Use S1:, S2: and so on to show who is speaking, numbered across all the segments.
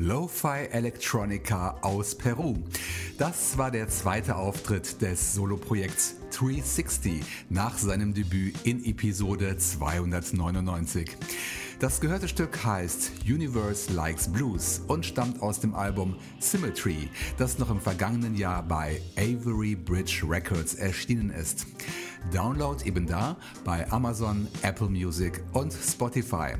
S1: Lo-Fi Electronica aus Peru. Das war der zweite Auftritt des Soloprojekts 360 nach seinem Debüt in Episode 299. Das gehörte Stück heißt Universe Likes Blues und stammt aus dem Album Symmetry, das noch im vergangenen Jahr bei Avery Bridge Records erschienen ist. Download eben da bei Amazon, Apple Music und Spotify.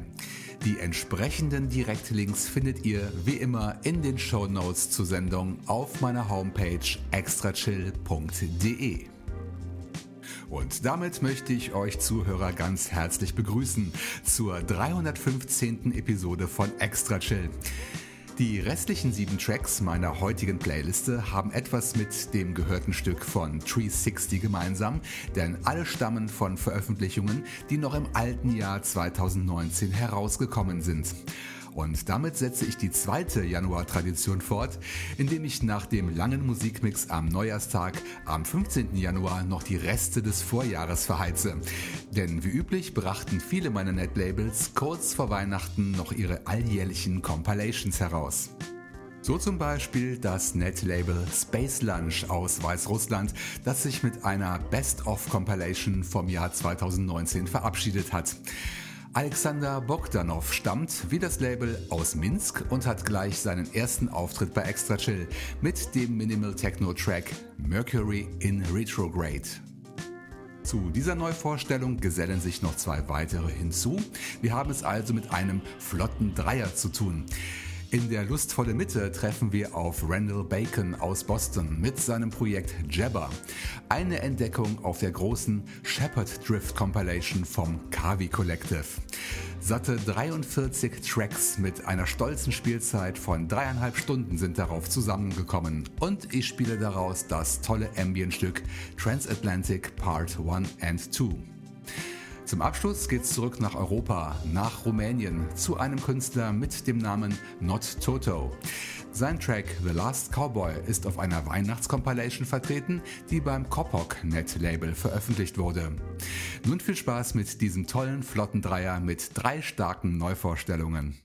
S1: Die entsprechenden Direktlinks findet ihr wie immer in den Show Notes zur Sendung auf meiner Homepage extrachill.de. Und damit möchte ich euch Zuhörer ganz herzlich begrüßen zur 315. Episode von Extra Chill. Die restlichen sieben Tracks meiner heutigen Playliste haben etwas mit dem gehörten Stück von 360 gemeinsam, denn alle stammen von Veröffentlichungen, die noch im alten Jahr 2019 herausgekommen sind. Und damit setze ich die zweite Januar-Tradition fort, indem ich nach dem langen Musikmix am Neujahrstag am 15. Januar noch die Reste des Vorjahres verheize. Denn wie üblich brachten viele meiner Netlabels kurz vor Weihnachten noch ihre alljährlichen Compilations heraus. So zum Beispiel das Netlabel Space Lunch aus Weißrussland, das sich mit einer Best-of Compilation vom Jahr 2019 verabschiedet hat. Alexander Bogdanov stammt, wie das Label, aus Minsk und hat gleich seinen ersten Auftritt bei Extra Chill mit dem Minimal Techno Track Mercury in Retrograde. Zu dieser Neuvorstellung gesellen sich noch zwei weitere hinzu. Wir haben es also mit einem flotten Dreier zu tun. In der lustvolle Mitte treffen wir auf Randall Bacon aus Boston mit seinem Projekt Jabber. Eine Entdeckung auf der großen Shepherd Drift Compilation vom Kavi Collective. Satte 43 Tracks mit einer stolzen Spielzeit von dreieinhalb Stunden sind darauf zusammengekommen und ich spiele daraus das tolle Ambient-Stück Transatlantic Part 1 and 2. Zum Abschluss geht's zurück nach Europa, nach Rumänien, zu einem Künstler mit dem Namen Not Toto. Sein Track The Last Cowboy ist auf einer Weihnachtscompilation vertreten, die beim Kopok Net Label veröffentlicht wurde. Nun viel Spaß mit diesem tollen flotten Dreier mit drei starken Neuvorstellungen.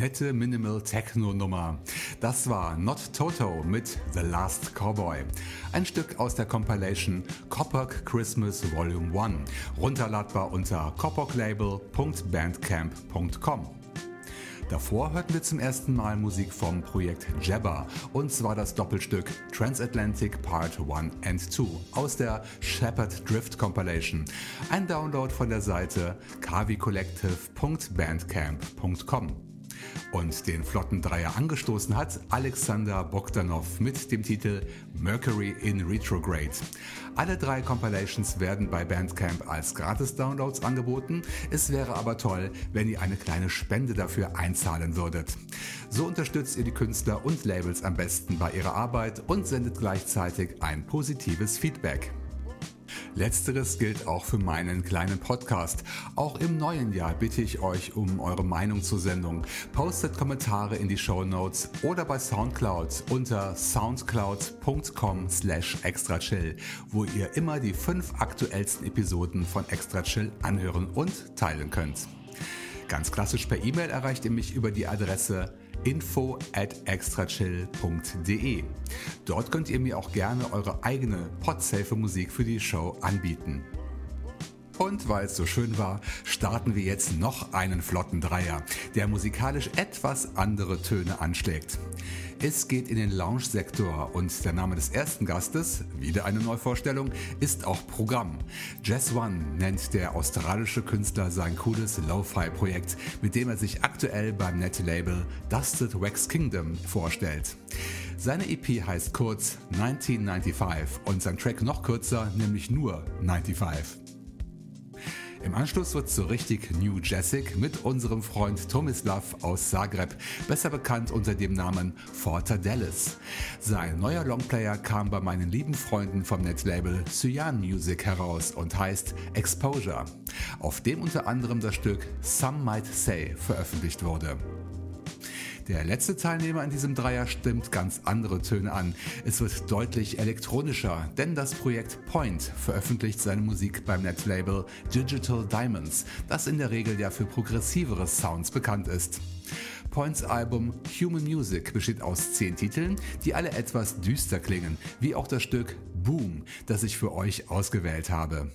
S1: Nette Minimal Techno Nummer. Das war Not Toto mit The Last Cowboy. Ein Stück aus der Compilation Coppock Christmas Volume 1. Runterladbar unter coppocklabel.bandcamp.com. Davor hörten wir zum ersten Mal Musik vom Projekt Jabba und zwar das Doppelstück Transatlantic Part 1 and 2 aus der Shepherd Drift Compilation. Ein Download von der Seite kavicollective.bandcamp.com. Und den flotten Dreier angestoßen hat Alexander Bogdanov mit dem Titel Mercury in Retrograde. Alle drei Compilations werden bei Bandcamp als Gratis-Downloads angeboten. Es wäre aber toll, wenn ihr eine kleine Spende dafür einzahlen würdet. So unterstützt ihr die Künstler und Labels am besten bei ihrer Arbeit und sendet gleichzeitig ein positives Feedback. Letzteres gilt auch für meinen kleinen Podcast. Auch im neuen Jahr bitte ich euch um eure Meinung zur Sendung. Postet Kommentare in die Show Notes oder bei Soundcloud unter soundcloud.com slash extrachill, wo ihr immer die fünf aktuellsten Episoden von Extra Chill anhören und teilen könnt. Ganz klassisch per E-Mail erreicht ihr mich über die Adresse info at extrachill.de. Dort könnt ihr mir auch gerne eure eigene podsafe Musik für die Show anbieten. Und weil es so schön war, starten wir jetzt noch einen flotten Dreier, der musikalisch etwas andere Töne anschlägt. Es geht in den Lounge-Sektor und der Name des ersten Gastes, wieder eine Neuvorstellung, ist auch Programm. Jazz One nennt der australische Künstler sein cooles Lo-Fi-Projekt, mit dem er sich aktuell beim Net-Label Dusted Wax Kingdom vorstellt. Seine EP heißt kurz 1995 und sein Track noch kürzer, nämlich nur 95. Im Anschluss wird so richtig New Jessic mit unserem Freund Tomislav aus Zagreb, besser bekannt unter dem Namen Forta Dallas. Sein neuer Longplayer kam bei meinen lieben Freunden vom Netlabel Cyan Music heraus und heißt Exposure, auf dem unter anderem das Stück Some Might Say veröffentlicht wurde. Der letzte Teilnehmer in diesem Dreier stimmt ganz andere Töne an. Es wird deutlich elektronischer, denn das Projekt Point veröffentlicht seine Musik beim Netlabel Digital Diamonds, das in der Regel ja für progressivere Sounds bekannt ist. Points Album Human Music besteht aus zehn Titeln, die alle etwas düster klingen, wie auch das Stück Boom, das ich für euch ausgewählt habe.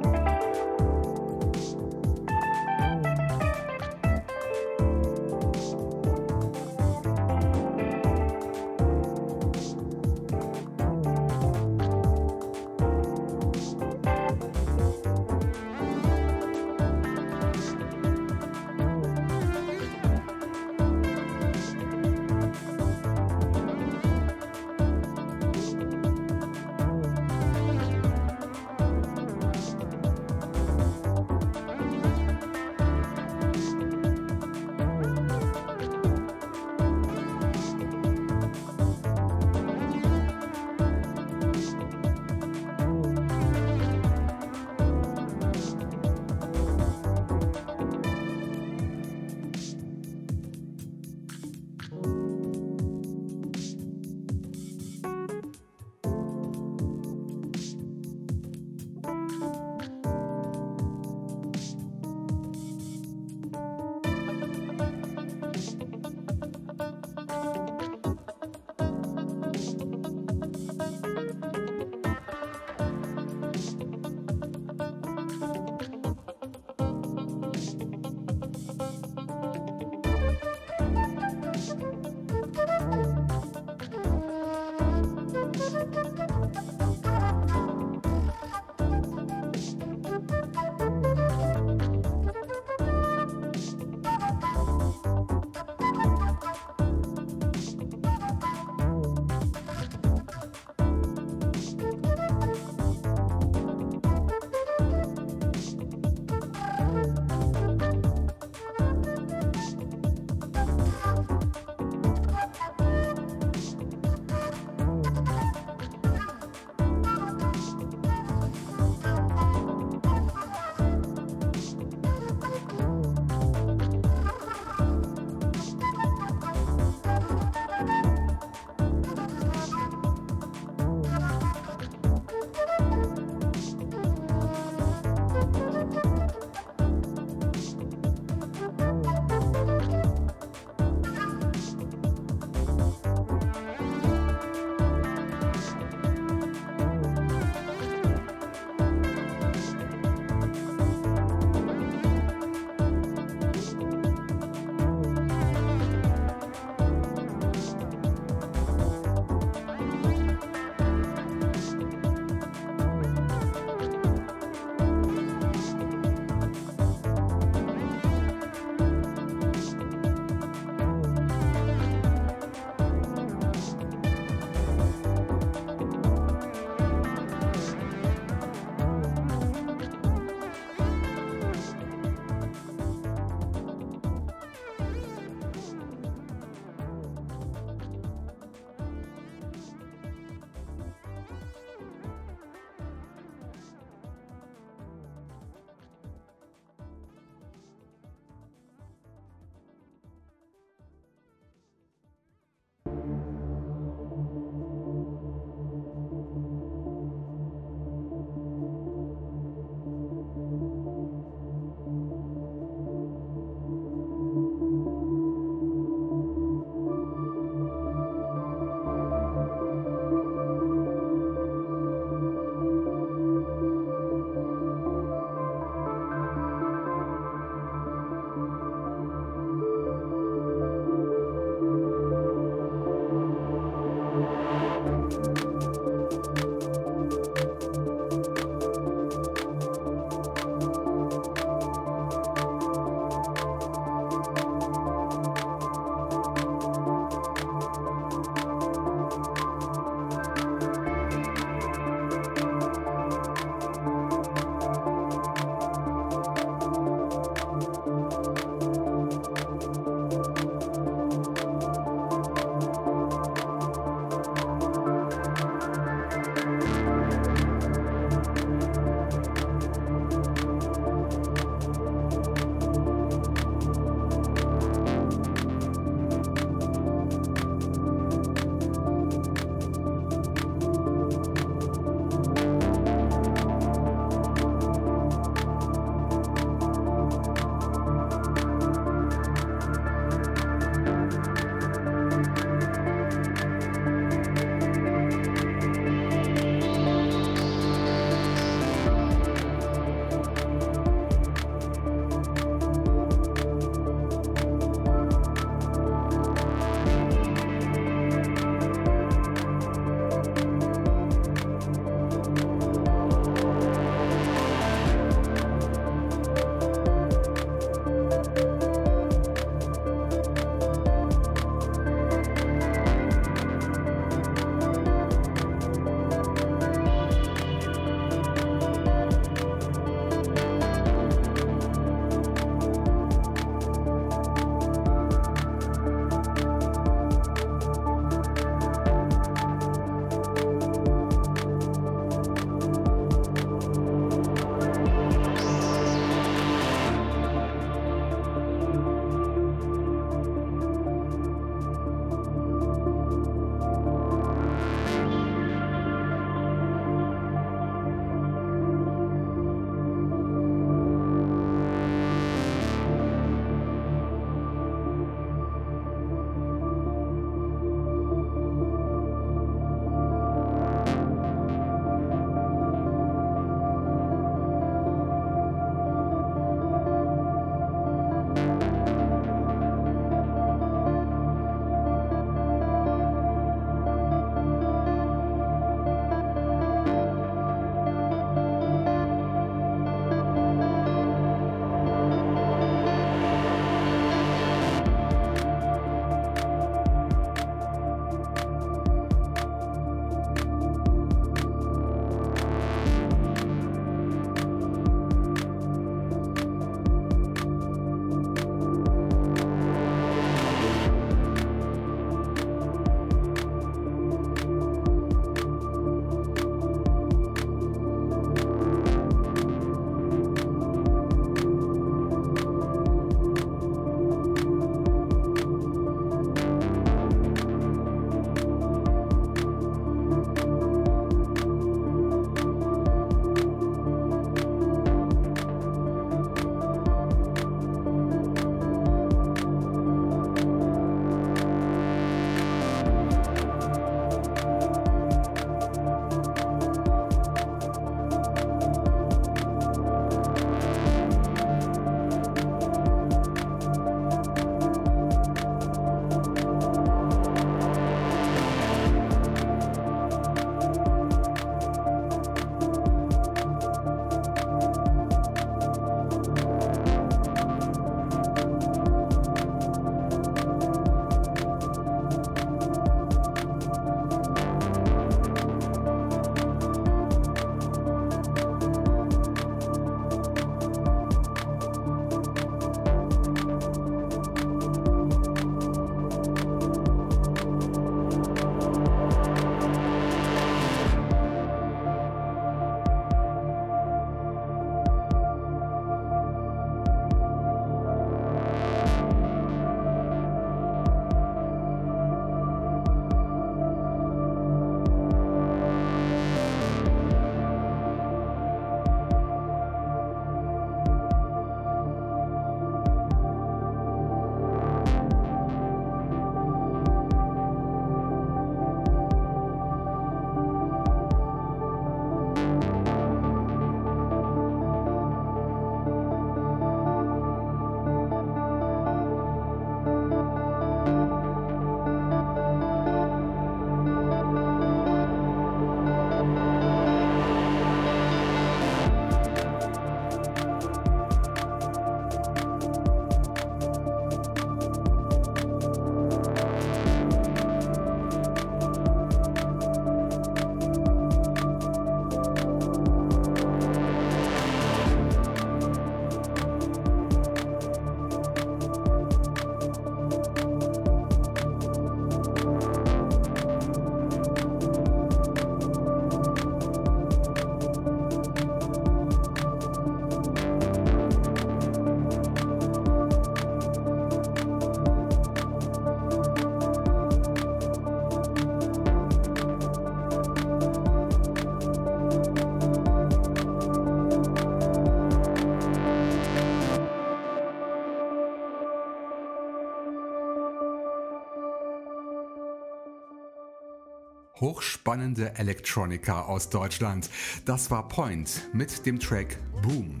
S1: Hochspannende Electronica aus Deutschland. Das war Point mit dem Track Boom.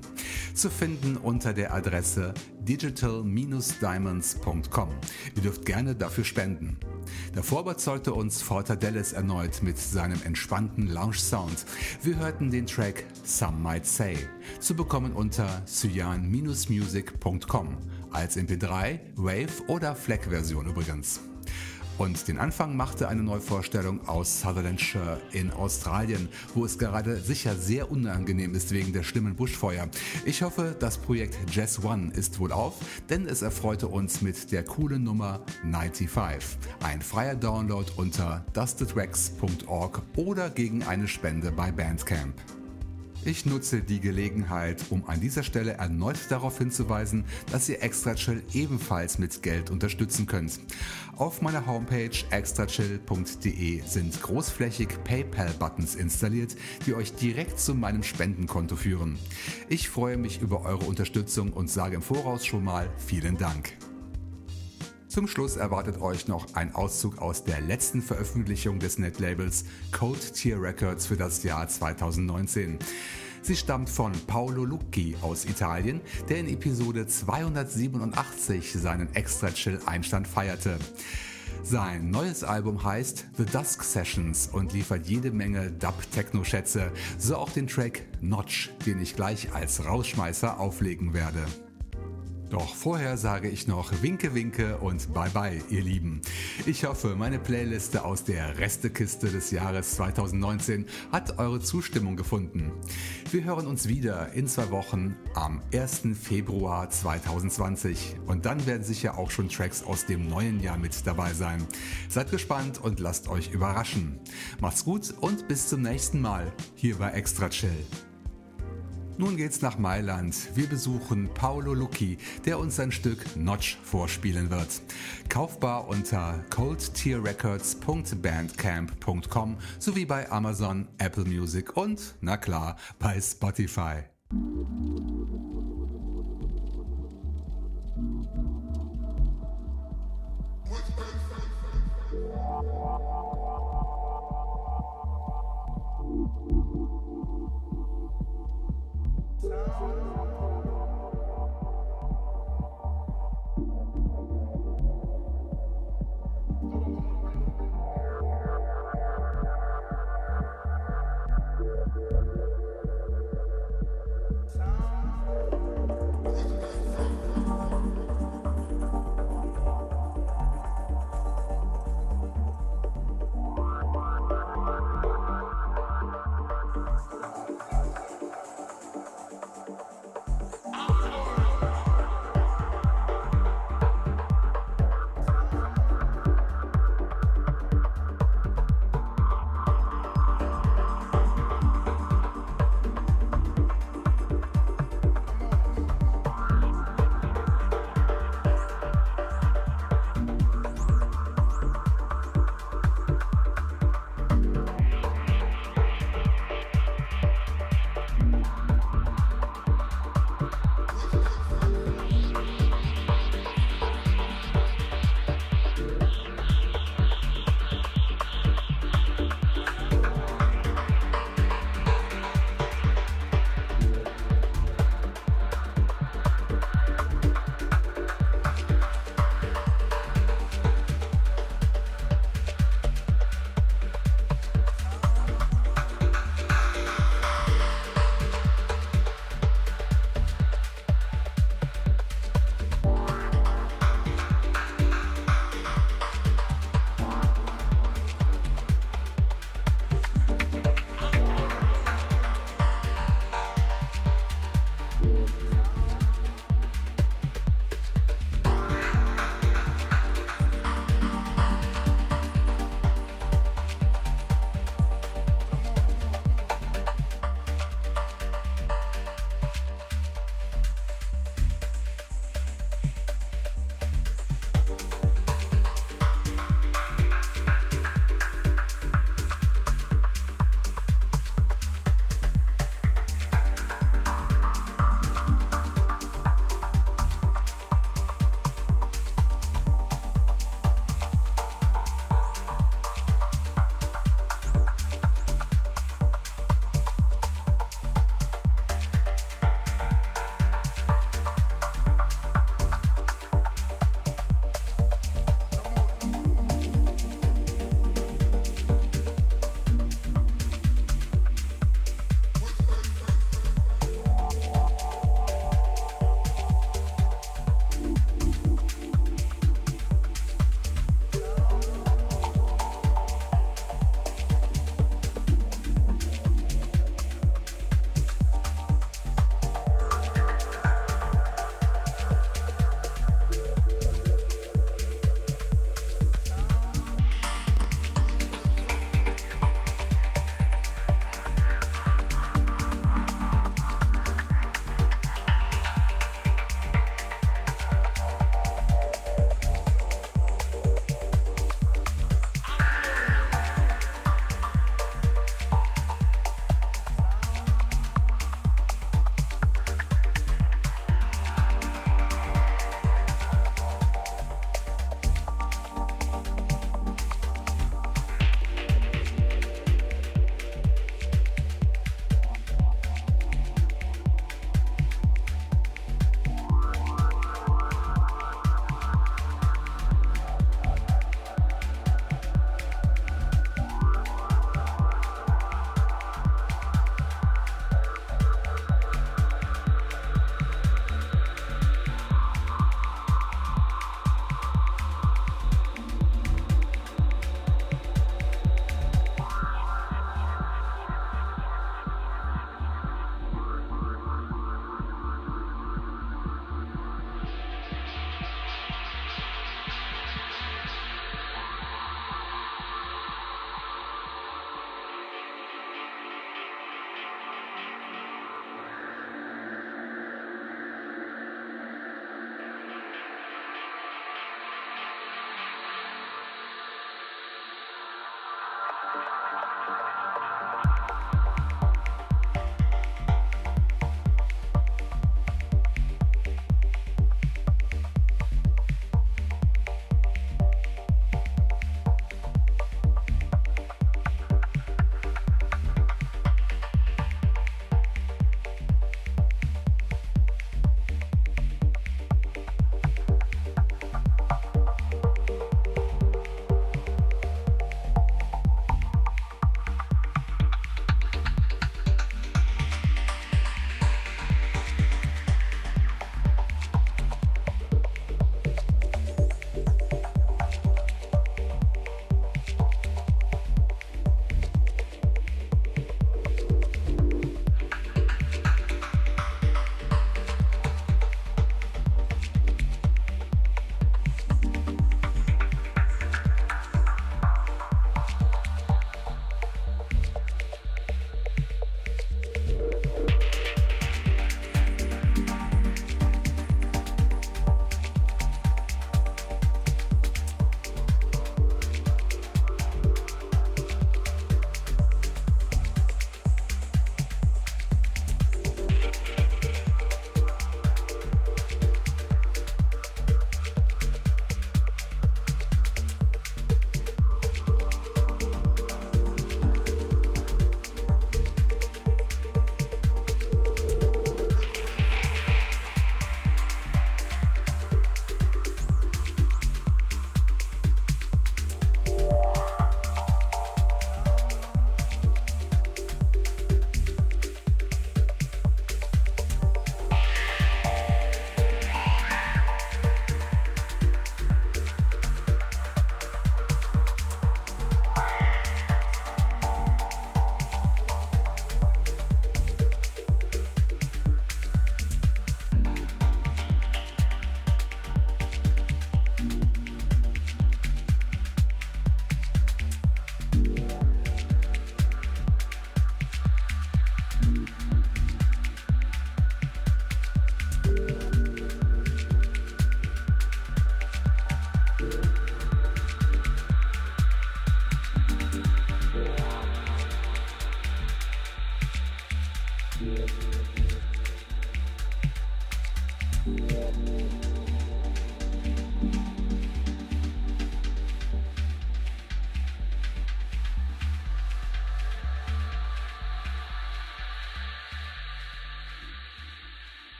S1: Zu finden unter der Adresse digital-diamonds.com. Ihr dürft gerne dafür spenden. Davor überzeugte uns Fortadelis erneut mit seinem entspannten Lounge-Sound. Wir hörten den Track Some Might Say, zu bekommen unter cyan-music.com als MP3, Wave oder FLAC-Version übrigens. Und den Anfang machte eine Neuvorstellung aus Sutherlandshire in Australien, wo es gerade sicher sehr unangenehm ist wegen der schlimmen Buschfeuer. Ich hoffe, das Projekt Jazz One ist wohl auf, denn es erfreute uns mit der coolen Nummer 95. Ein freier Download unter dustedwax.org oder gegen eine Spende bei Bandcamp. Ich nutze die Gelegenheit, um an dieser Stelle erneut darauf hinzuweisen, dass ihr Extrachill ebenfalls mit Geld unterstützen könnt. Auf meiner Homepage extrachill.de sind großflächig PayPal-Buttons installiert, die euch direkt zu meinem Spendenkonto führen. Ich freue mich über eure Unterstützung und sage im Voraus schon mal vielen Dank. Zum Schluss erwartet euch noch ein Auszug aus der letzten Veröffentlichung des Netlabels Code Tier Records für das Jahr 2019. Sie stammt von Paolo Lucchi aus Italien, der in Episode 287 seinen Extra Chill Einstand feierte. Sein neues Album heißt The Dusk Sessions und liefert jede Menge Dub-Techno-Schätze, so auch den Track Notch, den ich gleich als Rausschmeißer auflegen werde. Doch vorher sage ich noch Winke Winke und Bye Bye, ihr Lieben. Ich hoffe, meine Playliste aus der Restekiste des Jahres 2019 hat eure Zustimmung gefunden. Wir hören uns wieder in zwei Wochen am 1. Februar 2020 und dann werden sicher auch schon Tracks aus dem neuen Jahr mit dabei sein. Seid gespannt und lasst euch überraschen. Macht's gut und bis zum nächsten Mal hier bei Extra Chill. Nun geht's nach Mailand. Wir besuchen Paolo Lucchi, der uns sein Stück Notch vorspielen wird. Kaufbar unter coldtierrecords.bandcamp.com sowie bei Amazon, Apple Music und, na klar, bei Spotify.
S2: Sound.